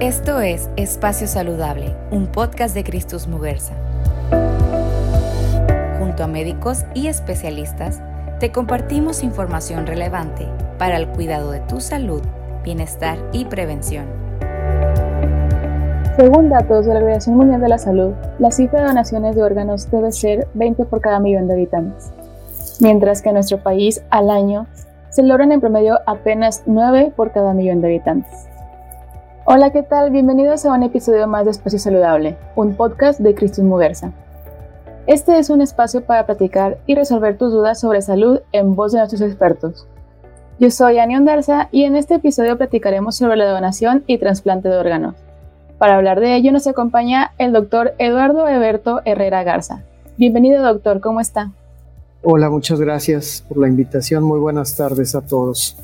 Esto es Espacio Saludable, un podcast de Cristus Muguerza. Junto a médicos y especialistas, te compartimos información relevante para el cuidado de tu salud, bienestar y prevención. Según datos de la Organización Mundial de la Salud, la cifra de donaciones de órganos debe ser 20 por cada millón de habitantes, mientras que en nuestro país al año se logran en promedio apenas 9 por cada millón de habitantes. Hola, ¿qué tal? Bienvenidos a un episodio más de Espacio Saludable, un podcast de Cristus Muguerza. Este es un espacio para platicar y resolver tus dudas sobre salud en voz de nuestros expertos. Yo soy Ani Ondarza y en este episodio platicaremos sobre la donación y trasplante de órganos. Para hablar de ello nos acompaña el doctor Eduardo Eberto Herrera Garza. Bienvenido doctor, ¿cómo está? Hola, muchas gracias por la invitación. Muy buenas tardes a todos.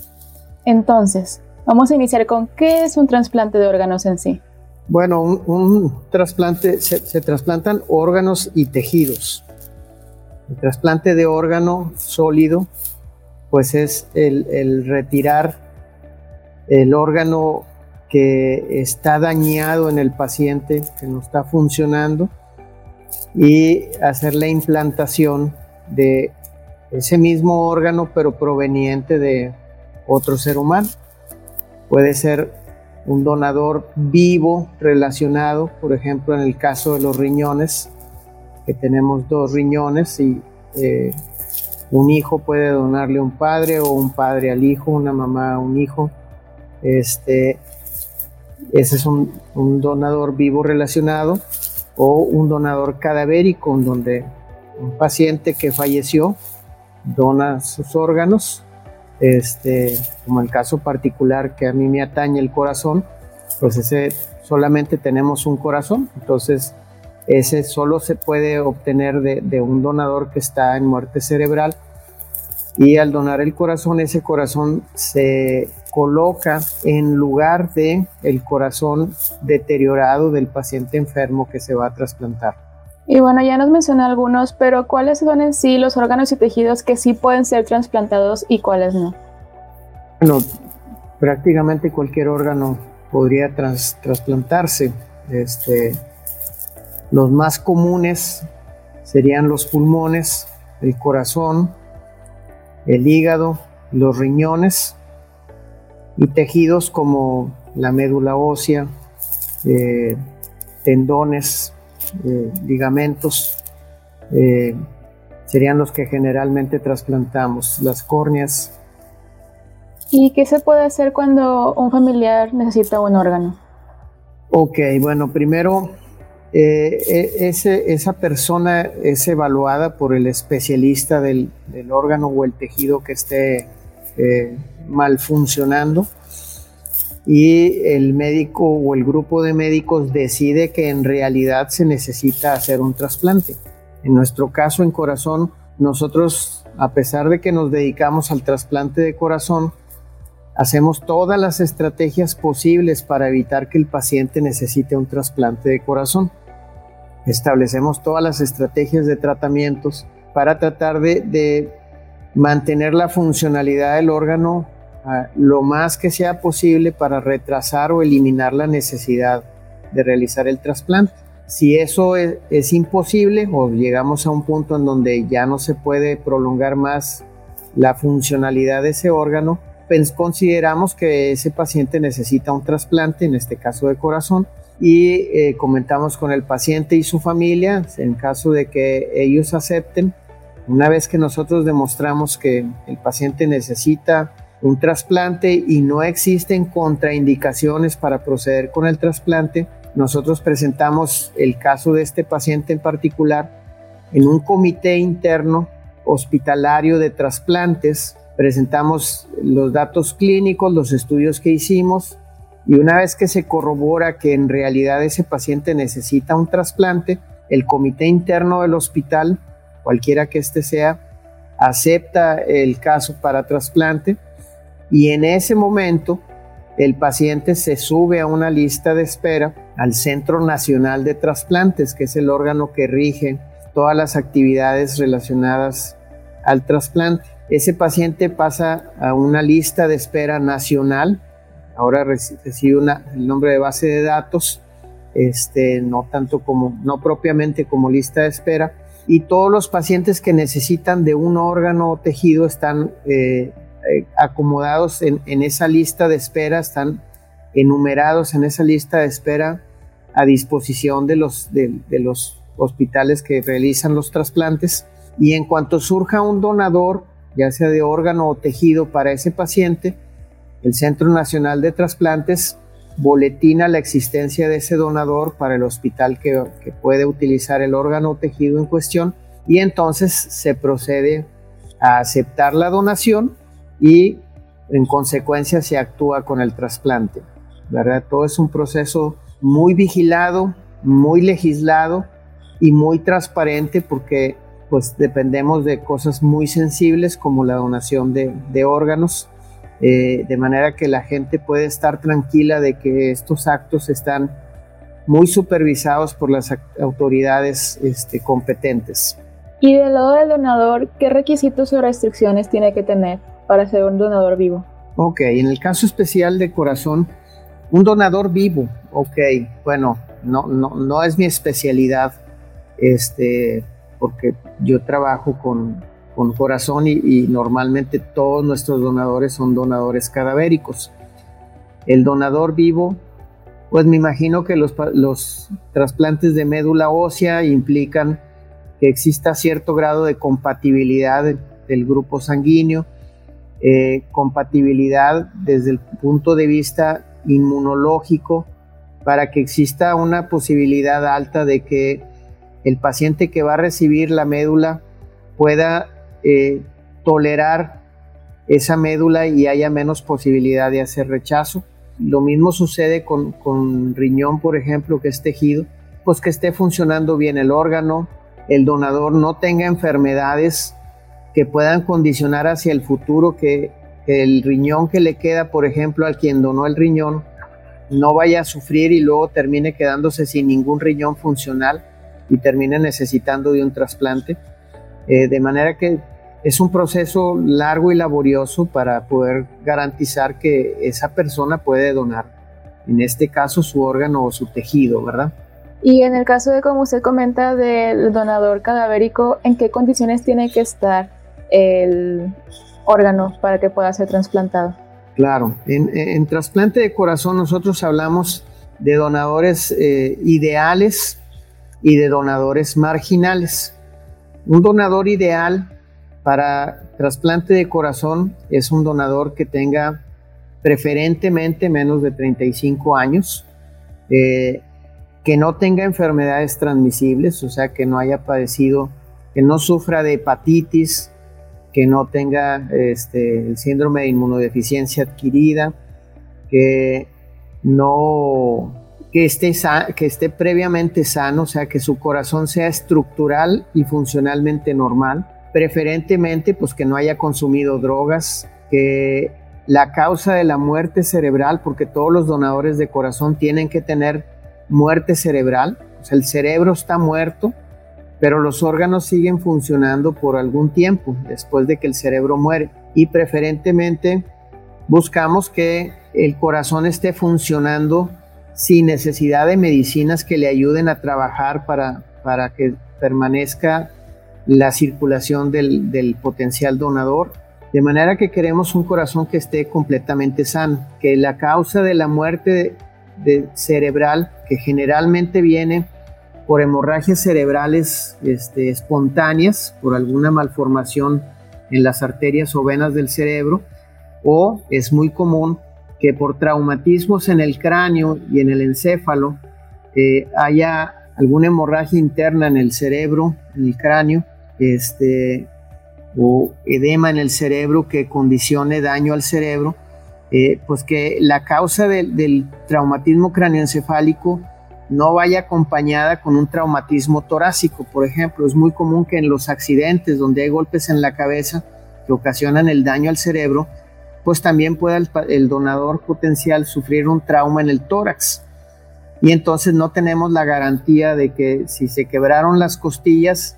Entonces, Vamos a iniciar con qué es un trasplante de órganos en sí. Bueno, un, trasplante, se, trasplantan órganos y tejidos. El trasplante de órgano sólido, pues es el, retirar el órgano que está dañado en el paciente, que no está funcionando, y hacer la implantación de ese mismo órgano, pero proveniente de otro ser humano. Puede ser un donador vivo relacionado, por ejemplo, en el caso de los riñones, que tenemos dos riñones y eh, un hijo puede donarle a un padre o un padre al hijo, una mamá a un hijo. Este, ese es un, un donador vivo relacionado o un donador cadavérico, en donde un paciente que falleció dona sus órganos este, como el caso particular que a mí me atañe el corazón, pues ese solamente tenemos un corazón, entonces ese solo se puede obtener de, un donador que está en muerte cerebral y al donar el corazón, ese corazón se coloca en lugar de el corazón deteriorado del paciente enfermo que se va a trasplantar. Y bueno, ya nos mencionó algunos, pero ¿cuáles son en sí los órganos y tejidos que sí pueden ser trasplantados y cuáles no? Bueno, prácticamente cualquier órgano podría trasplantarse. Este, los más comunes serían los pulmones, el corazón, el hígado, los riñones y tejidos como la médula ósea, eh, tendones, eh, ligamentos, eh, serían los que generalmente trasplantamos, las córneas. ¿Y qué se puede hacer cuando un familiar necesita un órgano? Ok, bueno, primero eh, e, esa persona es evaluada por el especialista del, del órgano o el tejido que esté mal funcionando y el médico o el grupo de médicos decide que en realidad se necesita hacer un trasplante. En nuestro caso en corazón, nosotros, a pesar de que nos dedicamos al trasplante de corazón, hacemos todas las estrategias posibles para evitar que el paciente necesite un trasplante de corazón. Establecemos todas las estrategias de tratamientos para tratar de, mantener la funcionalidad del órgano lo más que sea posible para retrasar o eliminar la necesidad de realizar el trasplante. Si eso es, imposible o llegamos a un punto en donde ya no se puede prolongar más la funcionalidad de ese órgano, pues consideramos que ese paciente necesita un trasplante, en este caso de corazón, y eh, comentamos con el paciente y su familia en caso de que ellos acepten. Una vez que nosotros demostramos que el paciente necesita un trasplante y no existen contraindicaciones para proceder con el trasplante, nosotros presentamos el caso de este paciente en particular en un comité interno hospitalario de trasplantes. Presentamos los datos clínicos, los estudios que hicimos y una vez que se corrobora que en realidad ese paciente necesita un trasplante, el comité interno del hospital, cualquiera que éste sea, acepta el caso para trasplante y en ese momento el paciente se sube a una lista de espera al Centro Nacional de Trasplantes, que es el órgano que rige todas las actividades relacionadas al trasplante. Ese paciente pasa a una lista de espera nacional ahora recibe una, el nombre de base de datos, este, no tanto como, no propiamente como lista de espera, y todos los pacientes que necesitan de un órgano o tejido están eh, eh, acomodados en, esa lista de espera, están enumerados en esa lista de espera a disposición de los, de, los hospitales que realizan los trasplantes. Y en cuanto surja un donador, ya sea de órgano o tejido para ese paciente, el Centro Nacional de Trasplantes boletina la existencia de ese donador para el hospital que, que, puede utilizar el órgano o tejido en cuestión y entonces se procede a aceptar la donación y en consecuencia se actúa con el trasplante. ¿verdad? Todo es un proceso muy vigilado, muy legislado y muy transparente porque pues dependemos de cosas muy sensibles como la donación de, de órganos, eh, de manera que la gente puede estar tranquila de que estos actos están muy supervisados por las autoridades este, competentes. Y del lado del donador, ¿qué requisitos o restricciones tiene que tener? Para ser un donador vivo. Ok, en el caso especial de corazón, un donador vivo, ok, bueno, no, no, no es mi especialidad, este, porque yo trabajo con, con corazón y, normalmente todos nuestros donadores son donadores cadavéricos. El donador vivo, pues me imagino que los, los trasplantes de médula ósea implican que exista cierto grado de compatibilidad del grupo sanguíneo, eh, compatibilidad desde el punto de vista inmunológico para que exista una posibilidad alta de que el paciente que va a recibir la médula pueda eh, tolerar esa médula y haya menos posibilidad de hacer rechazo. Lo mismo sucede con, con riñón, por ejemplo, que es tejido, pues que esté funcionando bien el órgano, el donador no tenga enfermedades que puedan condicionar hacia el futuro que el riñón que le queda, por ejemplo, al quien donó el riñón, no vaya a sufrir y luego termine quedándose sin ningún riñón funcional y termine necesitando de un trasplante. Eh, de manera que es un proceso largo y laborioso para poder garantizar que esa persona puede donar, en este caso, su órgano o su tejido, ¿verdad? Y en el caso de, como usted comenta, del donador cadavérico, ¿en qué condiciones tiene que estar? El órgano para que pueda ser trasplantado. Claro, en, trasplante de corazón nosotros hablamos de donadores eh, ideales y de donadores marginales. Un donador ideal para trasplante de corazón es un donador que tenga preferentemente menos de 35 años, eh, que no tenga enfermedades transmisibles, o sea, que no haya padecido, que no sufra de hepatitis, que no tenga este, el síndrome de inmunodeficiencia adquirida, que no que esté, que esté previamente sano, o sea, que su corazón sea estructural y funcionalmente normal, preferentemente pues que no haya consumido drogas, que la causa de la muerte cerebral, porque todos los donadores de corazón tienen que tener muerte cerebral, o sea, el cerebro está muerto, pero los órganos siguen funcionando por algún tiempo después de que el cerebro muere y preferentemente buscamos que el corazón esté funcionando sin necesidad de medicinas que le ayuden a trabajar para, para que permanezca la circulación del, potencial donador. De manera que queremos un corazón que esté completamente sano, que la causa de la muerte cerebral, que generalmente viene por hemorragias cerebrales este, espontáneas, por alguna malformación en las arterias o venas del cerebro, o es muy común que por traumatismos en el cráneo y en el encéfalo eh, haya alguna hemorragia interna en el cerebro, en el cráneo, este, o edema en el cerebro que condicione daño al cerebro, eh, pues que la causa del traumatismo cráneoencefálico no vaya acompañada con un traumatismo torácico, por ejemplo. Es muy común que en los accidentes donde hay golpes en la cabeza que ocasionan el daño al cerebro, pues también pueda el, donador potencial sufrir un trauma en el tórax. Y entonces no tenemos la garantía de que si se quebraron las costillas,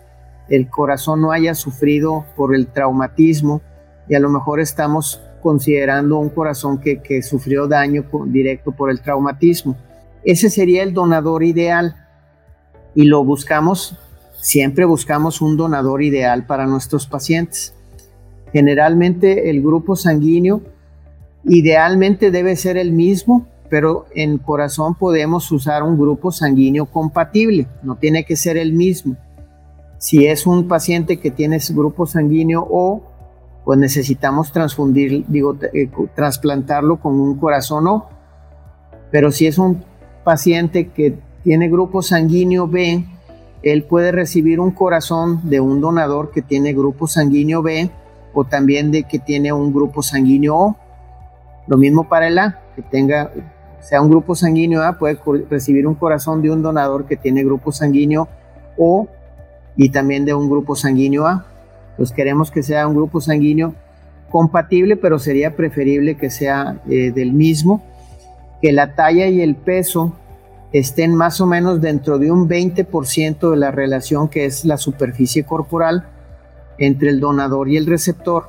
el corazón no haya sufrido por el traumatismo y a lo mejor estamos considerando un corazón que, sufrió daño directo por el traumatismo. Ese sería el donador ideal y lo buscamos, siempre buscamos un donador ideal para nuestros pacientes. Generalmente el grupo sanguíneo idealmente debe ser el mismo, pero en corazón podemos usar un grupo sanguíneo compatible, no tiene que ser el mismo. Si es un paciente que tiene grupo sanguíneo O, pues necesitamos transfundir, digo, eh, trasplantarlo con un corazón O. Pero si es un paciente que tiene grupo sanguíneo B, él puede recibir un corazón de un donador que tiene grupo sanguíneo B o también de que tiene un grupo sanguíneo O. Lo mismo para el A, que tenga, sea un grupo sanguíneo A, puede recibir un corazón de un donador que tiene grupo sanguíneo O y también de un grupo sanguíneo A. Pues queremos que sea un grupo sanguíneo compatible, pero sería preferible que sea eh, del mismo, que la talla y el peso estén más o menos dentro de un 20% de la relación que es la superficie corporal entre el donador y el receptor.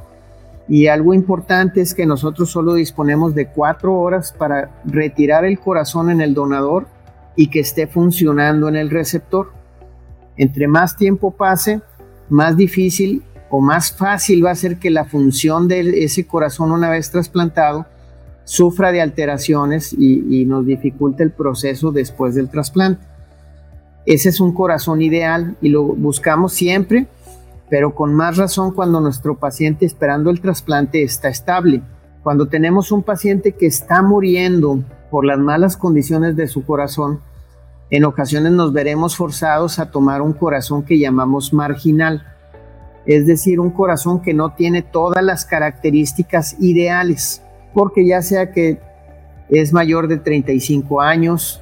Y algo importante es que nosotros solo disponemos de cuatro horas para retirar el corazón en el donador y que esté funcionando en el receptor. Entre más tiempo pase, más difícil o más fácil va a ser que la función de ese corazón una vez trasplantado sufra de alteraciones y, nos dificulte el proceso después del trasplante. Ese es un corazón ideal y lo buscamos siempre, pero con más razón cuando nuestro paciente esperando el trasplante está estable. Cuando tenemos un paciente que está muriendo por las malas condiciones de su corazón, en ocasiones nos veremos forzados a tomar un corazón que llamamos marginal, es decir, un corazón que no tiene todas las características ideales porque ya sea que es mayor de 35 años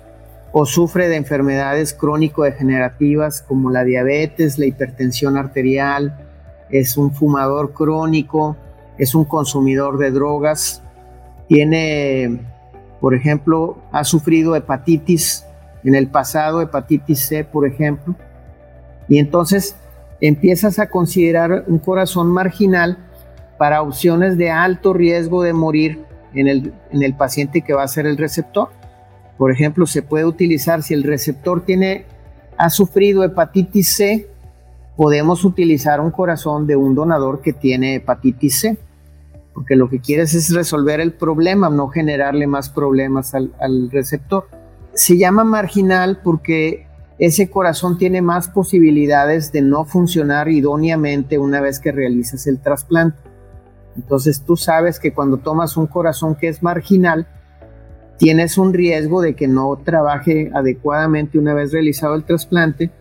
o sufre de enfermedades crónico-degenerativas como la diabetes, la hipertensión arterial, es un fumador crónico, es un consumidor de drogas, tiene, por ejemplo, ha sufrido hepatitis en el pasado, hepatitis C, por ejemplo, y entonces empiezas a considerar un corazón marginal para opciones de alto riesgo de morir en el, en el paciente que va a ser el receptor. Por ejemplo, se puede utilizar si el receptor tiene, ha sufrido hepatitis C, podemos utilizar un corazón de un donador que tiene hepatitis C, porque lo que quieres es resolver el problema, no generarle más problemas al, al receptor. Se llama marginal porque ese corazón tiene más posibilidades de no funcionar idóneamente una vez que realizas el trasplante. Entonces tú sabes que cuando tomas un corazón que es marginal, tienes un riesgo de que no trabaje adecuadamente una vez realizado el trasplante,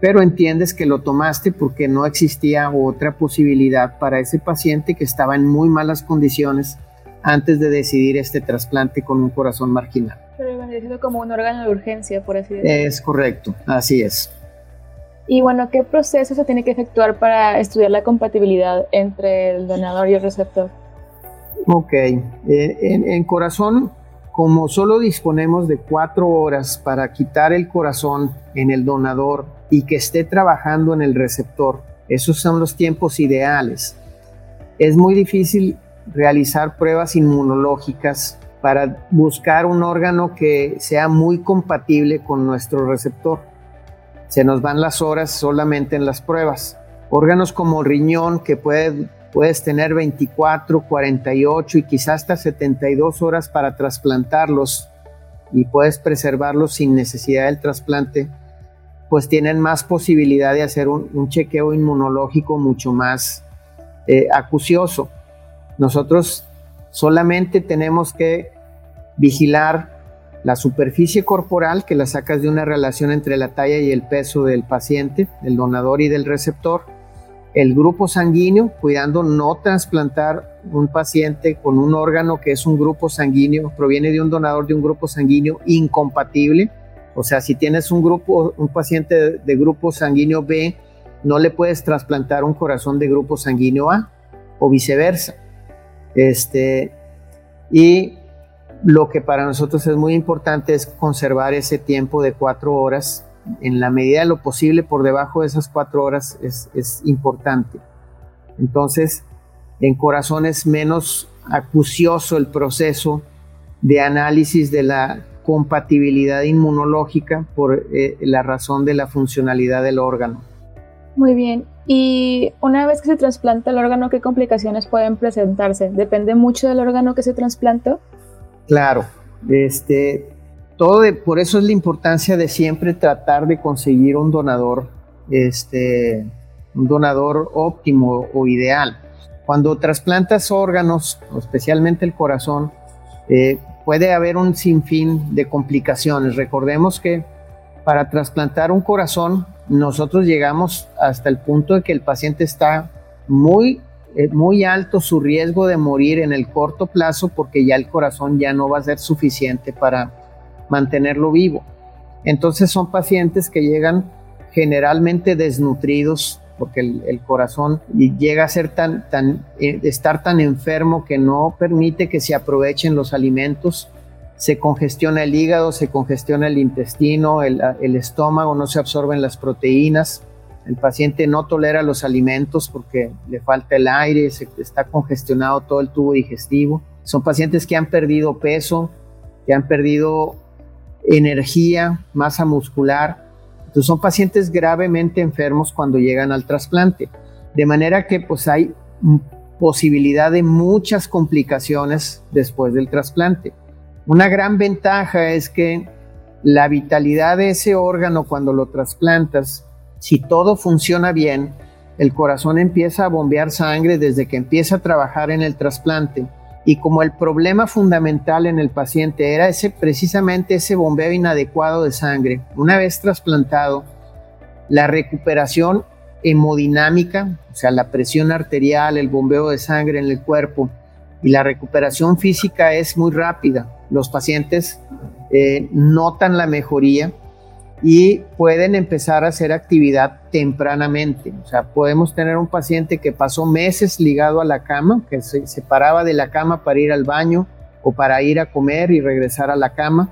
pero entiendes que lo tomaste porque no existía otra posibilidad para ese paciente que estaba en muy malas condiciones antes de decidir este trasplante con un corazón marginal. Pero siendo como un órgano de urgencia, por así decirlo. Es correcto, así es. Y bueno, ¿qué proceso se tiene que efectuar para estudiar la compatibilidad entre el donador y el receptor? Ok, eh, en, corazón, como solo disponemos de cuatro horas para quitar el corazón en el donador y que esté trabajando en el receptor, esos son los tiempos ideales. Es muy difícil realizar pruebas inmunológicas para buscar un órgano que sea muy compatible con nuestro receptor se nos van las horas solamente en las pruebas. Órganos como riñón, que puedes tener 24, 48 y quizás hasta 72 horas para trasplantarlos y puedes preservarlos sin necesidad del trasplante, pues tienen más posibilidad de hacer un, chequeo inmunológico mucho más eh, acucioso. Nosotros solamente tenemos que vigilar la superficie corporal, que la sacas de una relación entre la talla y el peso del paciente, del donador y del receptor. El grupo sanguíneo, cuidando no trasplantar un paciente con un órgano que es un grupo sanguíneo, proviene de un donador de un grupo sanguíneo incompatible. O sea, si tienes un grupo, un paciente de, grupo sanguíneo B, no le puedes trasplantar un corazón de grupo sanguíneo A o viceversa. Este, y lo que para nosotros es muy importante es conservar ese tiempo de cuatro horas. En la medida de lo posible, por debajo de esas cuatro horas es, importante. Entonces, en corazones menos acucioso el proceso de análisis de la compatibilidad inmunológica por eh, la razón de la funcionalidad del órgano. Muy bien. Y una vez que se trasplanta el órgano, ¿qué complicaciones pueden presentarse? ¿Depende mucho del órgano que se trasplantó? Claro. Este, todo por eso es la importancia de siempre tratar de conseguir un donador, este, un donador óptimo o ideal. Cuando trasplantas órganos, especialmente el corazón, eh, puede haber un sinfín de complicaciones. Recordemos que para trasplantar un corazón, nosotros llegamos hasta el punto de que el paciente está muy, eh, muy alto su riesgo de morir en el corto plazo porque ya el corazón ya no va a ser suficiente para mantenerlo vivo. Entonces son pacientes que llegan generalmente desnutridos porque el, corazón llega a ser tan, tan, eh, estar tan enfermo que no permite que se aprovechen los alimentos, se congestiona el hígado, se congestiona el intestino, el, estómago, no se absorben las proteínas, el paciente no tolera los alimentos porque le falta el aire, se, está congestionado todo el tubo digestivo. Son pacientes que han perdido peso, que han perdido energía, masa muscular, son pacientes gravemente enfermos cuando llegan al trasplante. De manera que pues hay posibilidad de muchas complicaciones después del trasplante. Una gran ventaja es que la vitalidad de ese órgano cuando lo trasplantas, si todo funciona bien, el corazón empieza a bombear sangre desde que empieza a trabajar en el trasplante y como el problema fundamental en el paciente era ese precisamente ese bombeo inadecuado de sangre, una vez trasplantado, la recuperación hemodinámica, o sea, la presión arterial, el bombeo de sangre en el cuerpo y la recuperación física es muy rápida. Los pacientes eh, notan la mejoría y pueden empezar a hacer actividad tempranamente. O sea, podemos tener un paciente que pasó meses ligado a la cama, que se separaba de la cama para ir al baño o para ir a comer y regresar a la cama.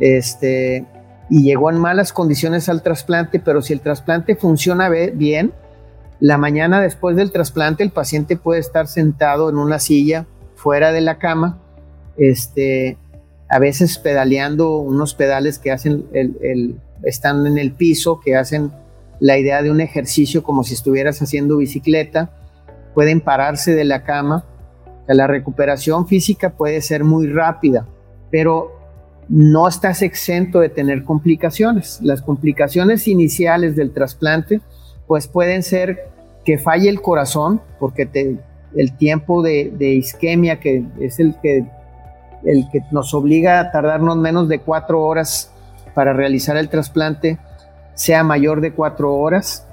Este, y llegó en malas condiciones al trasplante, pero si el trasplante funciona bien, la mañana después del trasplante el paciente puede estar sentado en una silla fuera de la cama, este, a veces pedaleando unos pedales que hacen el están en el piso, que hacen la idea de un ejercicio como si estuvieras haciendo bicicleta, pueden pararse de la cama. La recuperación física puede ser muy rápida, pero no estás exento de tener complicaciones. Las complicaciones iniciales del trasplante, pues pueden ser que falle el corazón, porque el tiempo de, de, isquemia, que es el que, el que nos obliga a tardarnos menos de cuatro horas para realizar el trasplante sea mayor de cuatro horas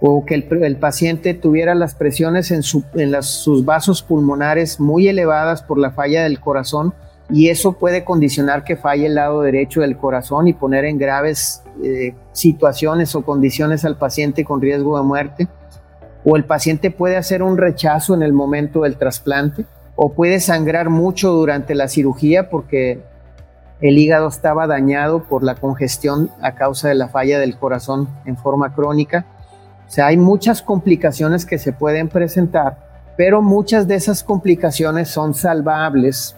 o que el, paciente tuviera las presiones en, sus vasos pulmonares muy elevadas por la falla del corazón y eso puede condicionar que falle el lado derecho del corazón y poner en graves eh, situaciones o condiciones al paciente con riesgo de muerte. O el paciente puede hacer un rechazo en el momento del trasplante o puede sangrar mucho durante la cirugía porque el hígado estaba dañado por la congestión a causa de la falla del corazón en forma crónica. O sea, hay muchas complicaciones que se pueden presentar, pero muchas de esas complicaciones son salvables,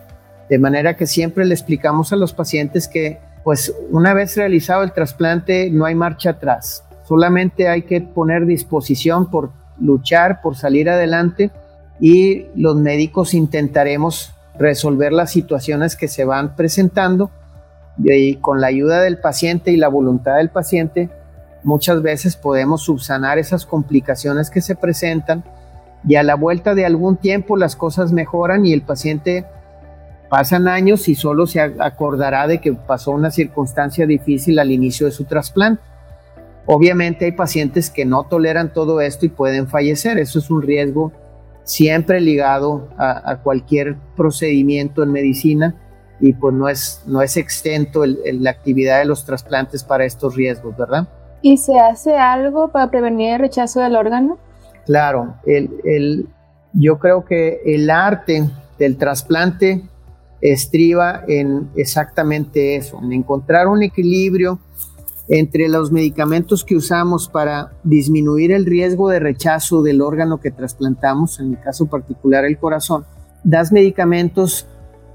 de manera que siempre le explicamos a los pacientes que, pues, una vez realizado el trasplante, no hay marcha atrás. Solamente hay que poner disposición por luchar, por salir adelante y los médicos intentaremos resolver las situaciones que se van presentando y con la ayuda del paciente y la voluntad del paciente, muchas veces podemos subsanar esas complicaciones que se presentan y a la vuelta de algún tiempo las cosas mejoran y el paciente pasan años y solo se acordará de que pasó una circunstancia difícil al inicio de su trasplante. Obviamente hay pacientes que no toleran todo esto y pueden fallecer, eso es un riesgo siempre ligado a, cualquier procedimiento en medicina y pues no es, no es extento la actividad de los trasplantes para estos riesgos, ¿verdad? ¿Y se hace algo para prevenir el rechazo del órgano? Claro, el, yo creo que el arte del trasplante estriba en exactamente eso, en encontrar un equilibrio entre los medicamentos que usamos para disminuir el riesgo de rechazo del órgano que trasplantamos, en mi caso particular el corazón, das medicamentos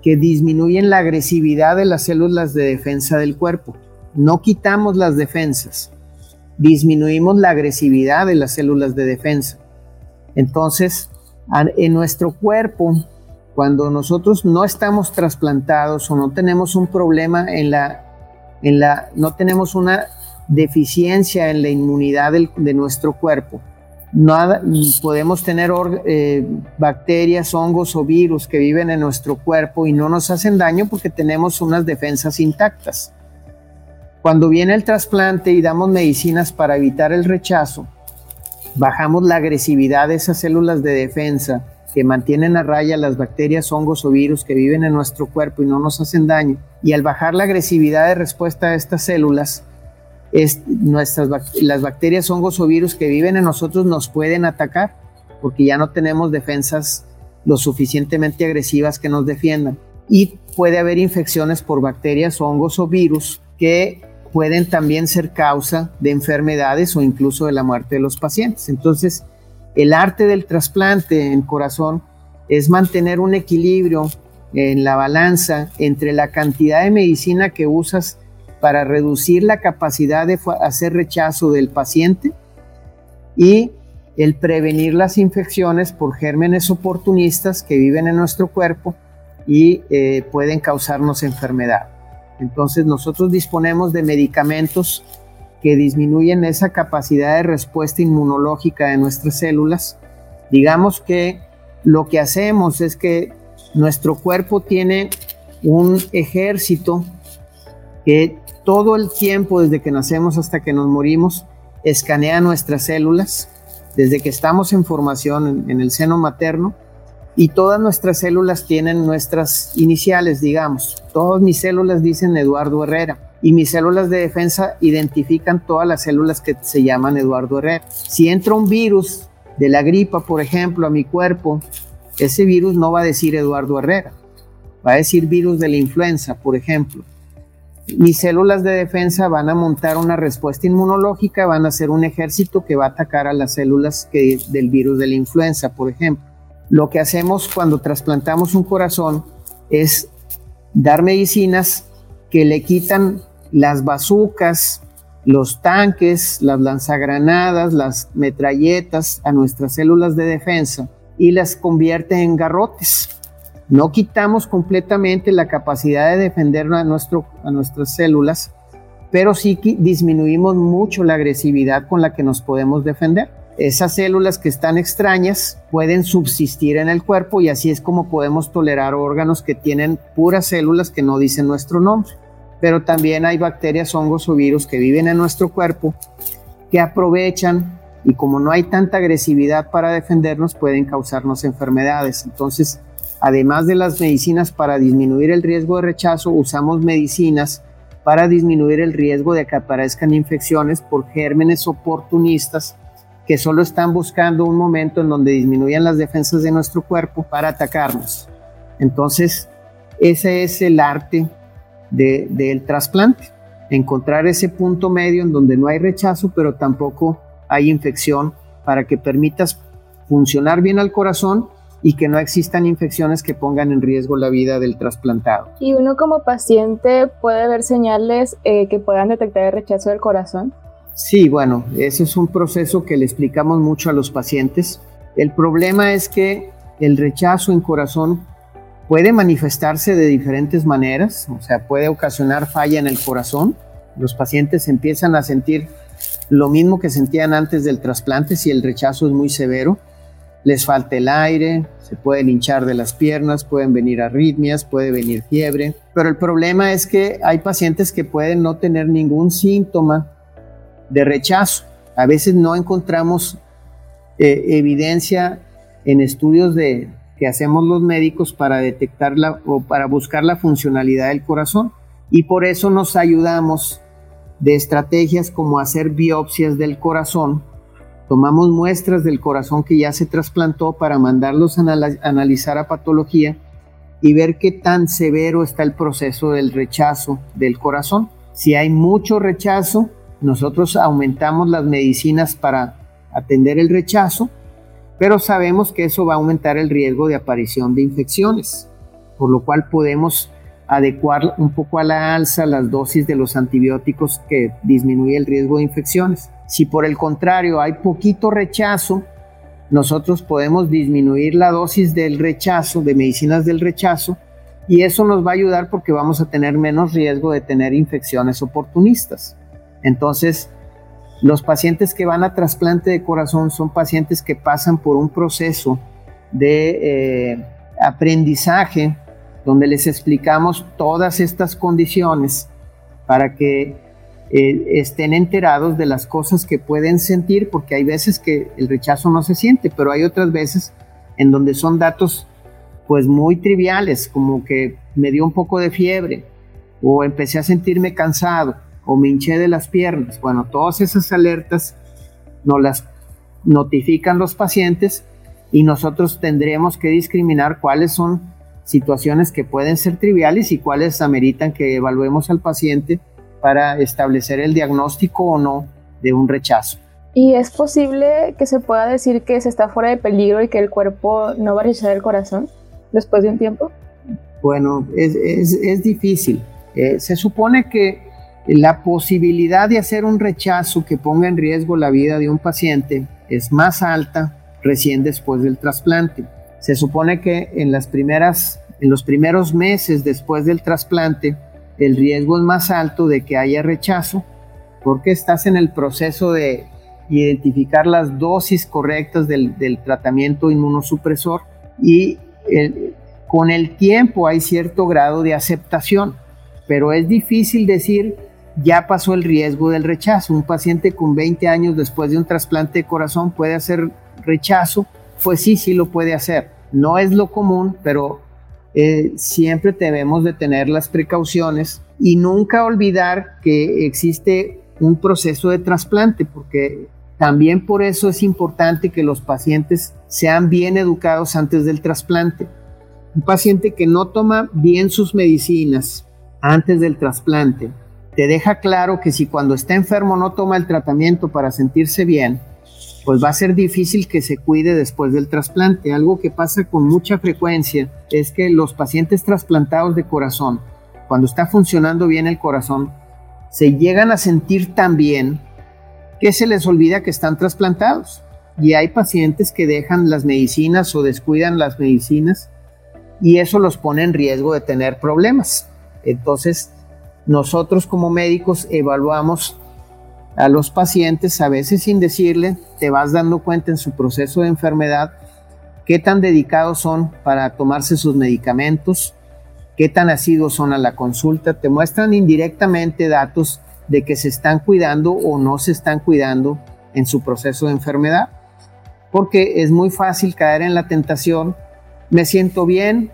que disminuyen la agresividad de las células de defensa del cuerpo. No quitamos las defensas, disminuimos la agresividad de las células de defensa. Entonces, en nuestro cuerpo, cuando nosotros no estamos trasplantados o no tenemos un problema en la, no tenemos una deficiencia en la inmunidad de nuestro cuerpo, Nada, podemos tener eh, bacterias, hongos o virus que viven en nuestro cuerpo y no nos hacen daño porque tenemos unas defensas intactas. Cuando viene el trasplante y damos medicinas para evitar el rechazo, bajamos la agresividad de esas células de defensa que mantienen a raya las bacterias, hongos o virus que viven en nuestro cuerpo y no nos hacen daño. Y al bajar la agresividad de respuesta a estas células, las bacterias, hongos o virus que viven en nosotros nos pueden atacar porque ya no tenemos defensas lo suficientemente agresivas que nos defiendan. Y puede haber infecciones por bacterias, hongos o virus que pueden también ser causa de enfermedades o incluso de la muerte de los pacientes. Entonces, el arte del trasplante en corazón es mantener un equilibrio en la balanza entre la cantidad de medicina que usas para reducir la capacidad de hacer rechazo del paciente y el prevenir las infecciones por gérmenes oportunistas que viven en nuestro cuerpo y eh, pueden causarnos enfermedad. Entonces nosotros disponemos de medicamentos que disminuyen esa capacidad de respuesta inmunológica de nuestras células. Digamos que lo que hacemos es que nuestro cuerpo tiene un ejército que todo el tiempo desde que nacemos hasta que nos morimos, escanea nuestras células, desde que estamos en formación en, el seno materno, y todas nuestras células tienen nuestras iniciales, digamos. Todas mis células dicen Eduardo Herrera y mis células de defensa identifican todas las células que se llaman Eduardo Herrera. Si entra un virus de la gripa, por ejemplo, a mi cuerpo, ese virus no va a decir Eduardo Herrera, va a decir virus de la influenza, por ejemplo mis células de defensa van a montar una respuesta inmunológica, van a ser un ejército que va a atacar a las células que, del virus de la influenza, por ejemplo. Lo que hacemos cuando trasplantamos un corazón es dar medicinas que le quitan las bazucas, los tanques, las lanzagranadas, las metralletas a nuestras células de defensa y las convierte en garrotes no quitamos completamente la capacidad de defender a, nuestro, a nuestras células, pero sí disminuimos mucho la agresividad con la que nos podemos defender. Esas células que están extrañas pueden subsistir en el cuerpo y así es como podemos tolerar órganos que tienen puras células que no dicen nuestro nombre. Pero también hay bacterias, hongos o virus que viven en nuestro cuerpo que aprovechan y como no hay tanta agresividad para defendernos pueden causarnos enfermedades. Entonces, Además de las medicinas para disminuir el riesgo de rechazo, usamos medicinas para disminuir el riesgo de que aparezcan infecciones por gérmenes oportunistas que solo están buscando un momento en donde disminuyan las defensas de nuestro cuerpo para atacarnos. Entonces, ese es el arte del trasplante, encontrar ese punto medio en donde no hay rechazo, pero tampoco hay infección para que permitas funcionar bien al corazón y que no existan infecciones que pongan en riesgo la vida del trasplantado. ¿Y uno como paciente puede ver señales eh, que puedan detectar el rechazo del corazón? Sí, bueno, ese es un proceso que le explicamos mucho a los pacientes. El problema es que el rechazo en corazón puede manifestarse de diferentes maneras, o sea, puede ocasionar falla en el corazón. Los pacientes empiezan a sentir lo mismo que sentían antes del trasplante si el rechazo es muy severo les falta el aire, se pueden hinchar de las piernas, pueden venir arritmias, puede venir fiebre. Pero el problema es que hay pacientes que pueden no tener ningún síntoma de rechazo. A veces no encontramos eh, evidencia en estudios de, que hacemos los médicos para detectarla o para buscar la funcionalidad del corazón. Y por eso nos ayudamos de estrategias como hacer biopsias del corazón Tomamos muestras del corazón que ya se trasplantó para mandarlos a analizar a patología y ver qué tan severo está el proceso del rechazo del corazón. Si hay mucho rechazo, nosotros aumentamos las medicinas para atender el rechazo pero sabemos que eso va a aumentar el riesgo de aparición de infecciones, por lo cual podemos adecuar un poco a la alza las dosis de los antibióticos que disminuye el riesgo de infecciones. Si por el contrario hay poquito rechazo, nosotros podemos disminuir la dosis del rechazo, de medicinas del rechazo, y eso nos va a ayudar porque vamos a tener menos riesgo de tener infecciones oportunistas. Entonces, los pacientes que van a trasplante de corazón son pacientes que pasan por un proceso de eh, aprendizaje donde les explicamos todas estas condiciones para que eh, estén enterados de las cosas que pueden sentir, porque hay veces que el rechazo no se siente, pero hay otras veces en donde son datos pues muy triviales, como que me dio un poco de fiebre, o empecé a sentirme cansado, o me hinché de las piernas. Bueno, todas esas alertas nos las notifican los pacientes y nosotros tendremos que discriminar cuáles son situaciones que pueden ser triviales y cuáles ameritan que evaluemos al paciente para establecer el diagnóstico o no de un rechazo. ¿Y es posible que se pueda decir que se está fuera de peligro y que el cuerpo no va a rechazar el corazón después de un tiempo? Bueno, es, es, difícil. Eh, se supone que la posibilidad de hacer un rechazo que ponga en riesgo la vida de un paciente es más alta recién después del trasplante. Se supone que en, los primeros meses después del trasplante, el riesgo es más alto de que haya rechazo porque estás en el proceso de identificar las dosis correctas del, tratamiento inmunosupresor y con el tiempo hay cierto grado de aceptación, pero es difícil decir ya pasó el riesgo del rechazo. Un paciente con 20 años después de un trasplante de corazón puede hacer rechazo, pues sí, sí lo puede hacer. No es lo común, pero eh, siempre debemos de tener las precauciones y nunca olvidar que existe un proceso de trasplante, porque también por eso es importante que los pacientes sean bien educados antes del trasplante. Un paciente que no toma bien sus medicinas antes del trasplante, te deja claro que si cuando está enfermo no toma el tratamiento para sentirse bien, pues va a ser difícil que se cuide después del trasplante. Algo que pasa con mucha frecuencia es que los pacientes trasplantados de corazón, cuando está funcionando bien el corazón, se llegan a sentir tan bien que se les olvida que están trasplantados. Y hay pacientes que dejan las medicinas o descuidan las medicinas y eso los pone en riesgo de tener problemas. Entonces, nosotros como médicos evaluamos a los pacientes, a veces sin decirle, te vas dando cuenta en su proceso de enfermedad qué tan dedicados son para tomarse sus medicamentos, qué tan asiduos son a la consulta, te muestran indirectamente datos de que se están cuidando o no se están cuidando en su proceso de enfermedad, porque es muy fácil caer en la tentación, me siento bien,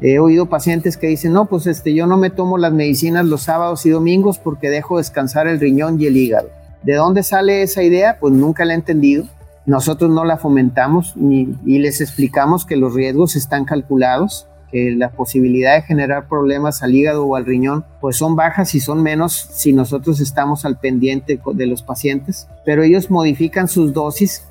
he oído pacientes que dicen, no, pues este, yo no me tomo las medicinas los sábados y domingos porque dejo descansar el riñón y el hígado. ¿De dónde sale esa idea? Pues nunca la he entendido. Nosotros no la fomentamos ni, y les explicamos que los riesgos están calculados, que la posibilidad de generar problemas al hígado o al riñón pues son bajas y son menos si nosotros estamos al pendiente de los pacientes, pero ellos modifican sus dosis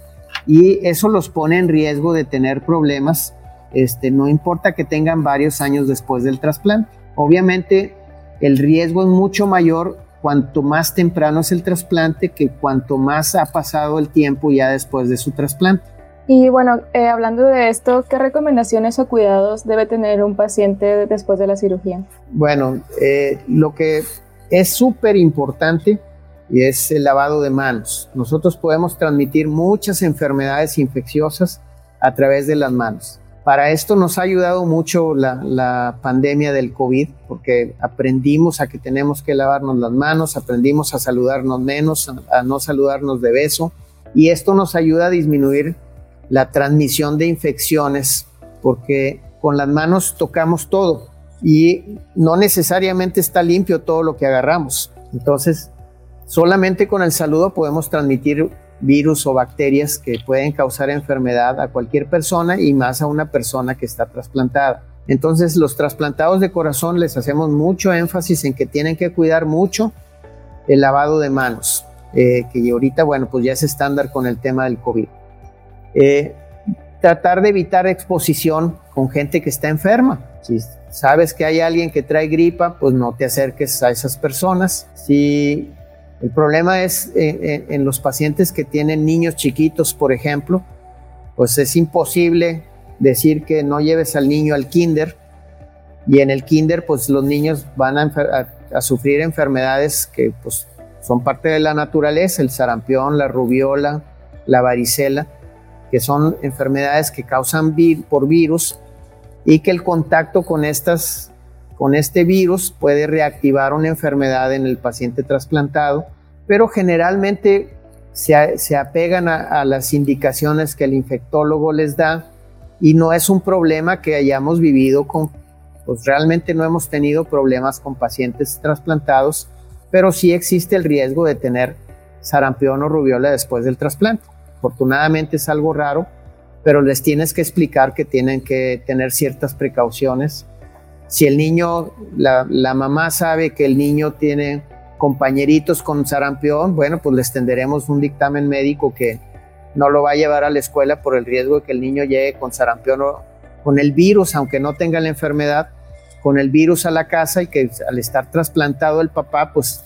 y eso los pone en riesgo de tener problemas, este, no importa que tengan varios años después del trasplante. Obviamente el riesgo es mucho mayor cuanto más temprano es el trasplante que cuanto más ha pasado el tiempo ya después de su trasplante. Y bueno, eh, hablando de esto, ¿qué recomendaciones o cuidados debe tener un paciente después de la cirugía? Bueno, eh, lo que es súper importante y es el lavado de manos. Nosotros podemos transmitir muchas enfermedades infecciosas a través de las manos. Para esto nos ha ayudado mucho la, pandemia del COVID, porque aprendimos a que tenemos que lavarnos las manos, aprendimos a saludarnos menos, a, no saludarnos de beso, y esto nos ayuda a disminuir la transmisión de infecciones, porque con las manos tocamos todo y no necesariamente está limpio todo lo que agarramos. Entonces, solamente con el saludo podemos transmitir virus o bacterias que pueden causar enfermedad a cualquier persona y más a una persona que está trasplantada. Entonces los trasplantados de corazón les hacemos mucho énfasis en que tienen que cuidar mucho el lavado de manos, eh, que ahorita, bueno, pues ya es estándar con el tema del COVID. Eh, tratar de evitar exposición con gente que está enferma. Si sabes que hay alguien que trae gripa, pues no te acerques a esas personas. Si el problema es eh, eh, en los pacientes que tienen niños chiquitos, por ejemplo, pues es imposible decir que no lleves al niño al kinder. Y en el kinder pues los niños van a, sufrir enfermedades que pues son parte de la naturaleza, el sarampión, la rubiola, la varicela, que son enfermedades que causan por virus y que el contacto con estas con este virus puede reactivar una enfermedad en el paciente trasplantado, pero generalmente se, apegan a, las indicaciones que el infectólogo les da y no es un problema que hayamos vivido con, pues realmente no hemos tenido problemas con pacientes trasplantados, pero sí existe el riesgo de tener sarampión o rubiola después del trasplante. Afortunadamente es algo raro, pero les tienes que explicar que tienen que tener ciertas precauciones. Si el niño, la, mamá sabe que el niño tiene compañeritos con sarampión, bueno, pues les tenderemos un dictamen médico que no lo va a llevar a la escuela por el riesgo de que el niño llegue con sarampión o con el virus, aunque no tenga la enfermedad, con el virus a la casa y que al estar trasplantado el papá, pues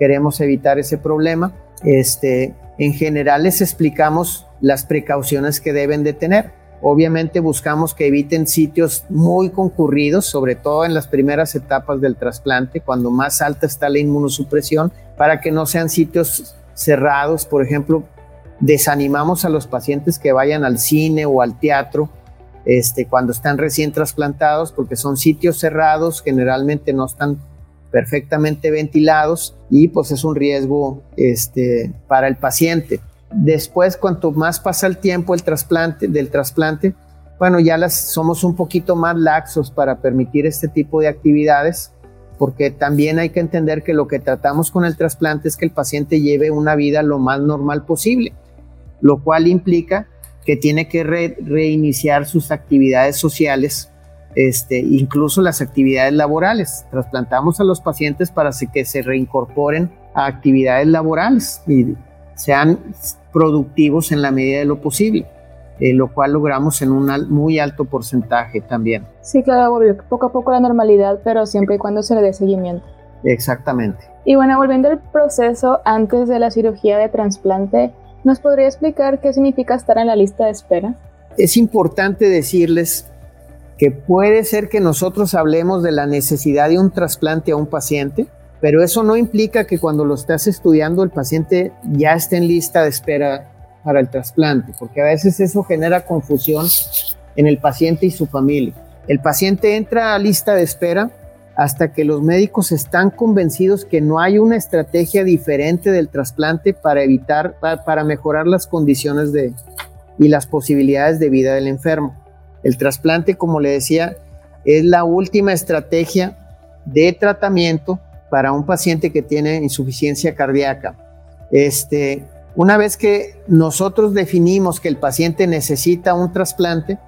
queremos evitar ese problema. Este, en general les explicamos las precauciones que deben de tener Obviamente buscamos que eviten sitios muy concurridos, sobre todo en las primeras etapas del trasplante, cuando más alta está la inmunosupresión, para que no sean sitios cerrados. Por ejemplo, desanimamos a los pacientes que vayan al cine o al teatro este, cuando están recién trasplantados, porque son sitios cerrados, generalmente no están perfectamente ventilados y pues es un riesgo este, para el paciente. Después, cuanto más pasa el tiempo el trasplante, del trasplante, bueno, ya las, somos un poquito más laxos para permitir este tipo de actividades, porque también hay que entender que lo que tratamos con el trasplante es que el paciente lleve una vida lo más normal posible, lo cual implica que tiene que reiniciar sus actividades sociales, este, incluso las actividades laborales. Trasplantamos a los pacientes para que se reincorporen a actividades laborales y sean productivos en la medida de lo posible, eh, lo cual logramos en un muy alto porcentaje también. Sí, claro, volvió poco a poco la normalidad, pero siempre y cuando se le dé seguimiento. Exactamente. Y bueno, volviendo al proceso antes de la cirugía de trasplante, ¿nos podría explicar qué significa estar en la lista de espera? Es importante decirles que puede ser que nosotros hablemos de la necesidad de un trasplante a un paciente, pero eso no implica que cuando lo estás estudiando el paciente ya esté en lista de espera para el trasplante, porque a veces eso genera confusión en el paciente y su familia. El paciente entra a lista de espera hasta que los médicos están convencidos que no hay una estrategia diferente del trasplante para evitar, para, mejorar las condiciones de, y las posibilidades de vida del enfermo. El trasplante, como le decía, es la última estrategia de tratamiento para un paciente que tiene insuficiencia cardíaca. Este, una vez que nosotros definimos que el paciente necesita un trasplante,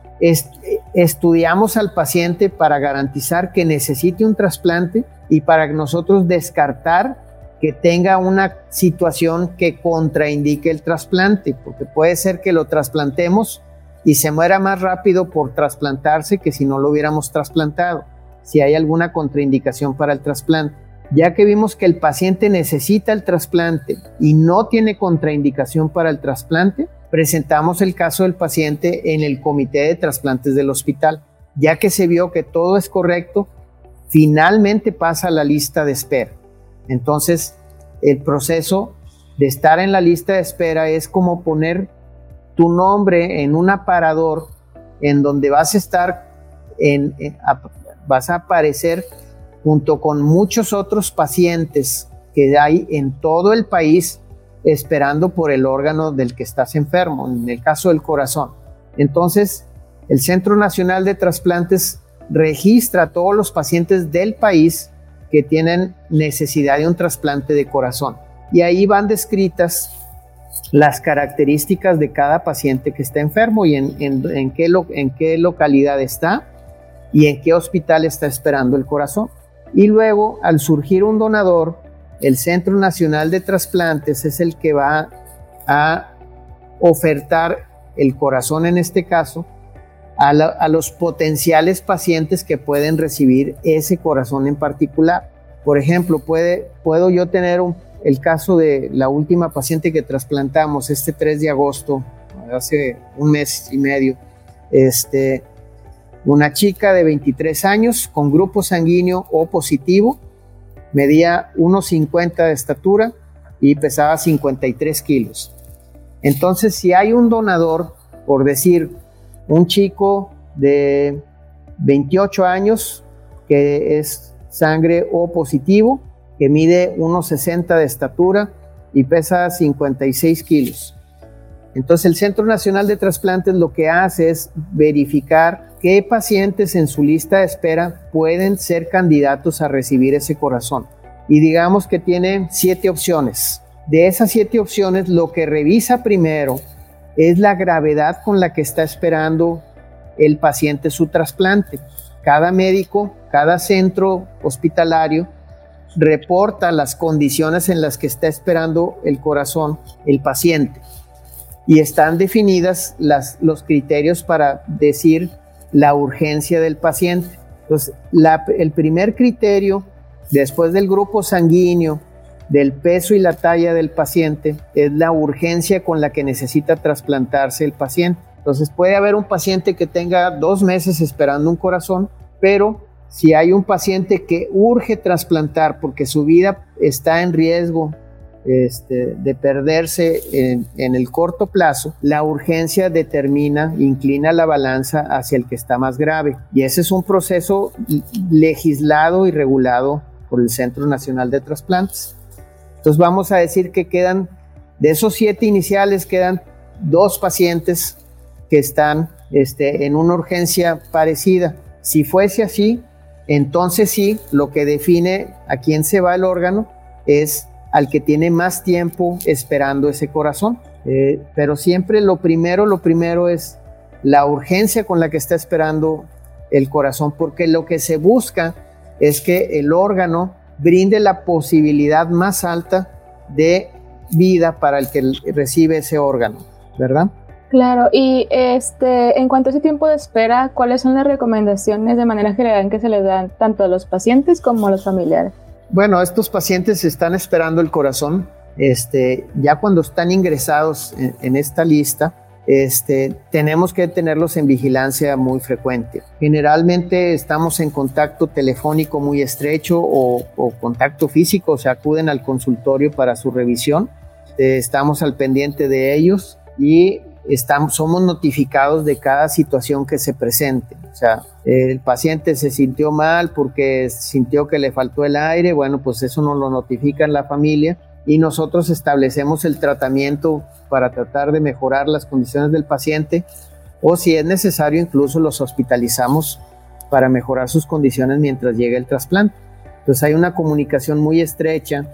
estudiamos al paciente para garantizar que necesite un trasplante y para nosotros descartar que tenga una situación que contraindique el trasplante, porque puede ser que lo trasplantemos y se muera más rápido por trasplantarse que si no lo hubiéramos trasplantado, si hay alguna contraindicación para el trasplante. Ya que vimos que el paciente necesita el trasplante y no tiene contraindicación para el trasplante, presentamos el caso del paciente en el comité de trasplantes del hospital. Ya que se vio que todo es correcto, finalmente pasa a la lista de espera. Entonces, el proceso de estar en la lista de espera es como poner tu nombre en un aparador en donde vas a estar, en, vas a aparecer junto con muchos otros pacientes que hay en todo el país esperando por el órgano del que estás enfermo, en el caso del corazón. Entonces, el Centro Nacional de Trasplantes registra a todos los pacientes del país que tienen necesidad de un trasplante de corazón. Y ahí van descritas las características de cada paciente que está enfermo y en, en qué localidad está y en qué hospital está esperando el corazón. Y luego, al surgir un donador, el Centro Nacional de Trasplantes es el que va a ofertar el corazón en este caso a, los potenciales pacientes que pueden recibir ese corazón en particular. Por ejemplo, puedo yo tener el caso de la última paciente que trasplantamos este 3 de agosto, hace un mes y medio. Este, una chica de 23 años con grupo sanguíneo O positivo, medía 1,50 de estatura y pesaba 53 kilos. Entonces, si hay un donador, por decir, un chico de 28 años que es sangre O positivo, que mide 1,60 de estatura y pesa 56 kilos. Entonces el Centro Nacional de Trasplantes lo que hace es verificar qué pacientes en su lista de espera pueden ser candidatos a recibir ese corazón. Y digamos que tiene siete opciones. De esas siete opciones, lo que revisa primero es la gravedad con la que está esperando el paciente su trasplante. Cada médico, cada centro hospitalario reporta las condiciones en las que está esperando el corazón el paciente y están definidas los criterios para decir la urgencia del paciente. Entonces, el primer criterio, después del grupo sanguíneo, del peso y la talla del paciente es la urgencia con la que necesita trasplantarse el paciente. Entonces puede haber un paciente que tenga dos meses esperando un corazón, pero si hay un paciente que urge trasplantar porque su vida está en riesgo este, de perderse en, el corto plazo, la urgencia determina, inclina la balanza hacia el que está más grave. Y ese es un proceso legislado y regulado por el Centro Nacional de Trasplantes. Entonces vamos a decir que quedan, de esos siete iniciales, quedan dos pacientes que están este, en una urgencia parecida. Si fuese así, entonces sí, lo que define a quién se va el órgano es al que tiene más tiempo esperando ese corazón. Eh, pero siempre lo primero, lo primero es la urgencia con la que está esperando el corazón, porque lo que se busca es que el órgano brinde la posibilidad más alta de vida para el que recibe ese órgano, ¿verdad? Claro, y este, en cuanto a ese tiempo de espera, ¿cuáles son las recomendaciones de manera general que se les dan tanto a los pacientes como a los familiares? Bueno, estos pacientes están esperando el corazón. Este, ya cuando están ingresados en esta lista, este, tenemos que tenerlos en vigilancia muy frecuente. Generalmente estamos en contacto telefónico muy estrecho o, contacto físico, o se acuden al consultorio para su revisión. Eh, estamos al pendiente de ellos y estamos, somos notificados de cada situación que se presente. O sea, el paciente se sintió mal porque sintió que le faltó el aire, bueno, pues eso nos lo notifica en la familia y nosotros establecemos el tratamiento para tratar de mejorar las condiciones del paciente o si es necesario incluso los hospitalizamos para mejorar sus condiciones mientras llega el trasplante. Entonces hay una comunicación muy estrecha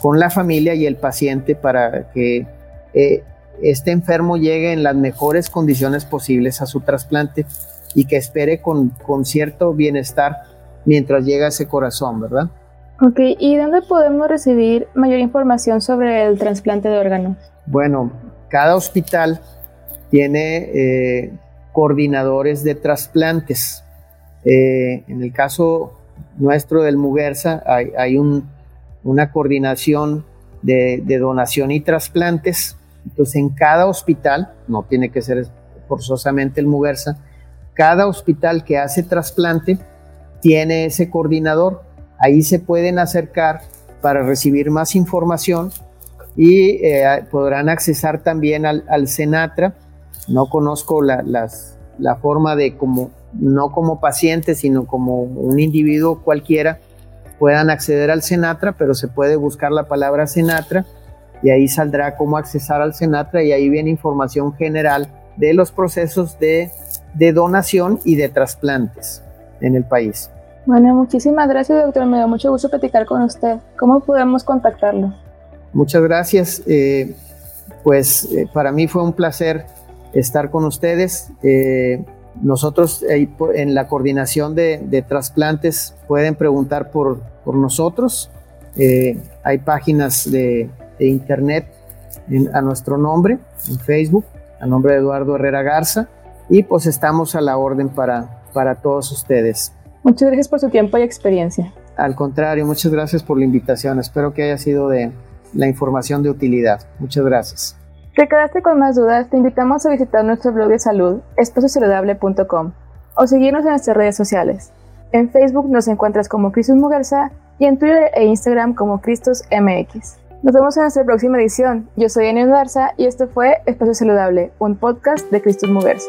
con la familia y el paciente para que eh, este enfermo llegue en las mejores condiciones posibles a su trasplante y que espere con, con cierto bienestar mientras llega ese corazón, ¿verdad? Ok, ¿y dónde podemos recibir mayor información sobre el trasplante de órganos? Bueno, cada hospital tiene eh, coordinadores de trasplantes. Eh, en el caso nuestro del Muguerza hay, una coordinación de, donación y trasplantes. Entonces, en cada hospital, no tiene que ser forzosamente el Muguerza, cada hospital que hace trasplante tiene ese coordinador. Ahí se pueden acercar para recibir más información y eh, podrán accesar también al, al Senatra. No conozco la, la forma de como, no como paciente, sino como un individuo cualquiera, puedan acceder al Senatra, pero se puede buscar la palabra Senatra y ahí saldrá cómo accesar al Senatra y ahí viene información general de los procesos de, de donación y de trasplantes en el país. Bueno, muchísimas gracias, doctor. Me da mucho gusto platicar con usted. ¿Cómo podemos contactarlo? Muchas gracias. Eh, pues eh, para mí fue un placer estar con ustedes. Eh, nosotros en la coordinación de, trasplantes pueden preguntar por, por nosotros. hay páginas de, internet a nuestro nombre, en Facebook, a nombre de Eduardo Herrera Garza. y pues estamos a la orden para, para todos ustedes. Muchas gracias por su tiempo y experiencia. Al contrario, muchas gracias por la invitación. Espero que haya sido de la información de utilidad. Muchas gracias. Si quedaste con más dudas, te invitamos a visitar nuestro blog de salud, espaciosaludable.com, o seguirnos en nuestras redes sociales. En Facebook nos encuentras como Cristos Muguerza y en Twitter e Instagram como CristosMX. Nos vemos en nuestra próxima edición. Yo soy Enio Garza y esto fue Espacio Saludable, un podcast de Cristos Muguerza.